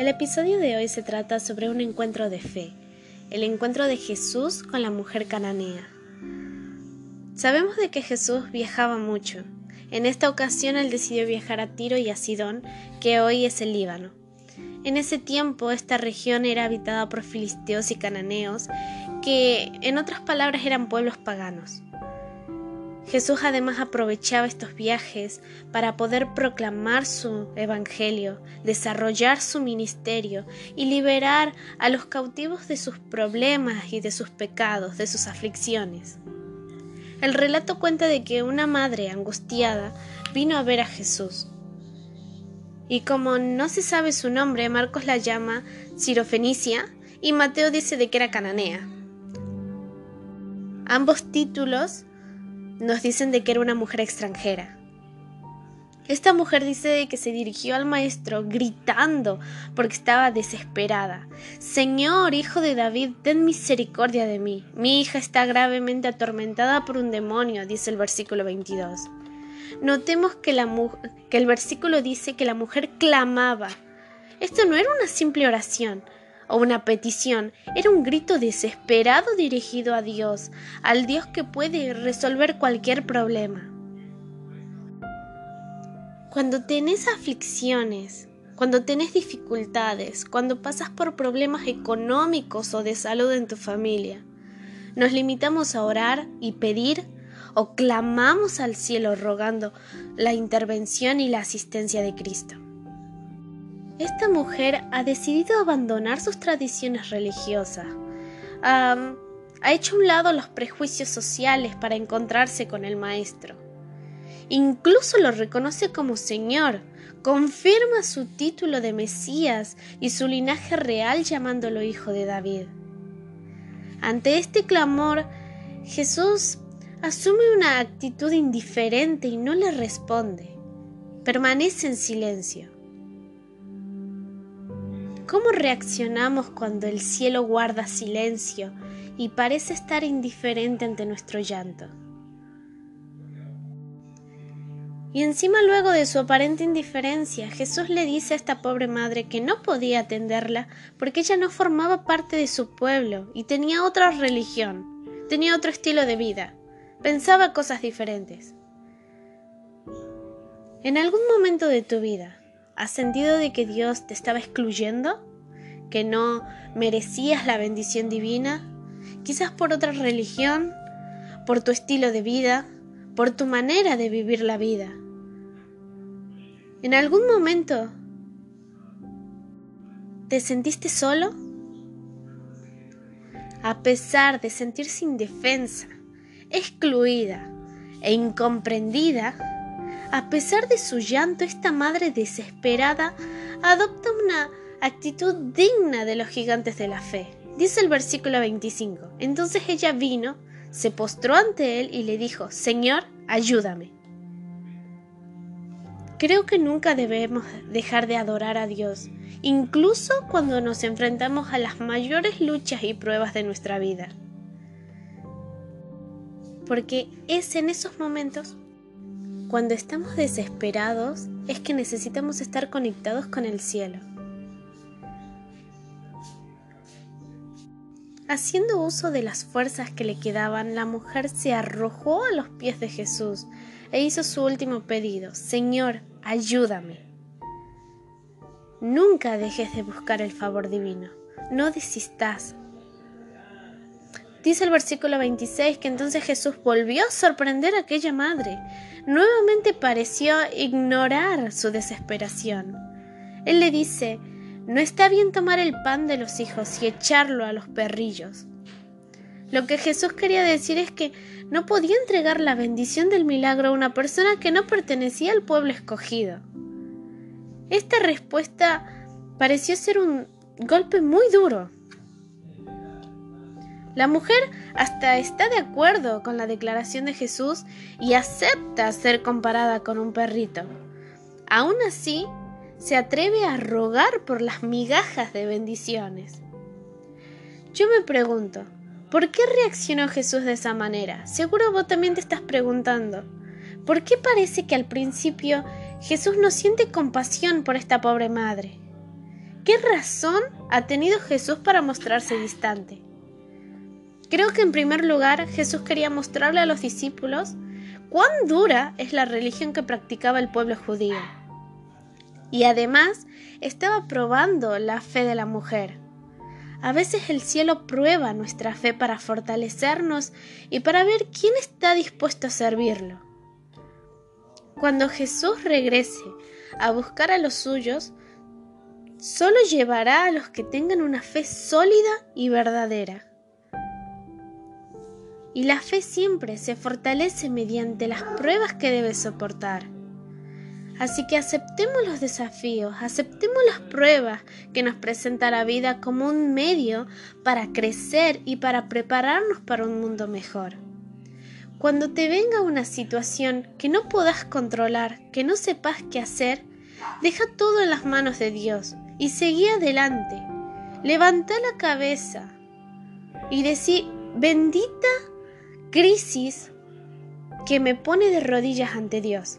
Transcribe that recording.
El episodio de hoy se trata sobre un encuentro de fe, el encuentro de Jesús con la mujer cananea. Sabemos de que Jesús viajaba mucho. En esta ocasión él decidió viajar a Tiro y a Sidón, que hoy es el Líbano. En ese tiempo esta región era habitada por filisteos y cananeos, que en otras palabras eran pueblos paganos. Jesús además aprovechaba estos viajes para poder proclamar su evangelio, desarrollar su ministerio y liberar a los cautivos de sus problemas y de sus pecados, de sus aflicciones. El relato cuenta de que una madre angustiada vino a ver a Jesús. Y como no se sabe su nombre, Marcos la llama Cirofenicia y Mateo dice de que era cananea. Ambos títulos nos dicen de que era una mujer extranjera. Esta mujer dice de que se dirigió al maestro gritando porque estaba desesperada. Señor, hijo de David, ten misericordia de mí. Mi hija está gravemente atormentada por un demonio, dice el versículo 22. Notemos que, que el versículo dice que la mujer clamaba. Esto no era una simple oración, o una petición, era un grito desesperado dirigido a Dios, al Dios que puede resolver cualquier problema. Cuando tenés aflicciones, cuando tenés dificultades, cuando pasas por problemas económicos o de salud en tu familia, nos limitamos a orar y pedir o clamamos al cielo rogando la intervención y la asistencia de Cristo. Esta mujer ha decidido abandonar sus tradiciones religiosas. ha hecho a un lado los prejuicios sociales para encontrarse con el Maestro. Incluso lo reconoce como Señor, confirma su título de Mesías y su linaje real llamándolo hijo de David. Ante este clamor, Jesús asume una actitud indiferente y no le responde. Permanece en silencio. ¿Cómo reaccionamos cuando el cielo guarda silencio y parece estar indiferente ante nuestro llanto? Y encima luego de su aparente indiferencia, Jesús le dice a esta pobre madre que no podía atenderla porque ella no formaba parte de su pueblo y tenía otra religión, tenía otro estilo de vida, pensaba cosas diferentes. En algún momento de tu vida, ¿Has sentido de que Dios te estaba excluyendo? ¿Que no merecías la bendición divina? Quizás por otra religión, por tu estilo de vida, por tu manera de vivir la vida. ¿En algún momento te sentiste solo? A pesar de sentirse indefensa, excluida e incomprendida, a pesar de su llanto, esta madre desesperada adopta una actitud digna de los gigantes de la fe. Dice el versículo 25. Entonces ella vino, se postró ante él y le dijo, Señor, ayúdame. Creo que nunca debemos dejar de adorar a Dios, incluso cuando nos enfrentamos a las mayores luchas y pruebas de nuestra vida. Porque es en esos momentos cuando estamos desesperados es que necesitamos estar conectados con el cielo. Haciendo uso de las fuerzas que le quedaban, la mujer se arrojó a los pies de Jesús e hizo su último pedido, Señor, ayúdame. Nunca dejes de buscar el favor divino, no desistas, Dice el versículo 26 que entonces Jesús volvió a sorprender a aquella madre. Nuevamente pareció ignorar su desesperación. Él le dice, no está bien tomar el pan de los hijos y echarlo a los perrillos. Lo que Jesús quería decir es que no podía entregar la bendición del milagro a una persona que no pertenecía al pueblo escogido. Esta respuesta pareció ser un golpe muy duro. La mujer hasta está de acuerdo con la declaración de Jesús y acepta ser comparada con un perrito. Aún así, se atreve a rogar por las migajas de bendiciones. Yo me pregunto, ¿por qué reaccionó Jesús de esa manera? Seguro vos también te estás preguntando. ¿Por qué parece que al principio Jesús no siente compasión por esta pobre madre? ¿qué razón ha tenido Jesús para mostrarse distante? Creo que en primer lugar Jesús quería mostrarle a los discípulos cuán dura es la religión que practicaba el pueblo judío. Y además estaba probando la fe de la mujer. A veces el cielo prueba nuestra fe para fortalecernos y para ver quién está dispuesto a servirlo. Cuando Jesús regrese a buscar a los suyos, solo llevará a los que tengan una fe sólida y verdadera. Y la fe siempre se fortalece mediante las pruebas que debe soportar. Así que aceptemos los desafíos, aceptemos las pruebas que nos presenta la vida como un medio para crecer y para prepararnos para un mundo mejor. Cuando te venga una situación que no puedas controlar, que no sepas qué hacer, deja todo en las manos de Dios y seguí adelante. Levanta la cabeza y decí, bendita crisis que me pone de rodillas ante Dios.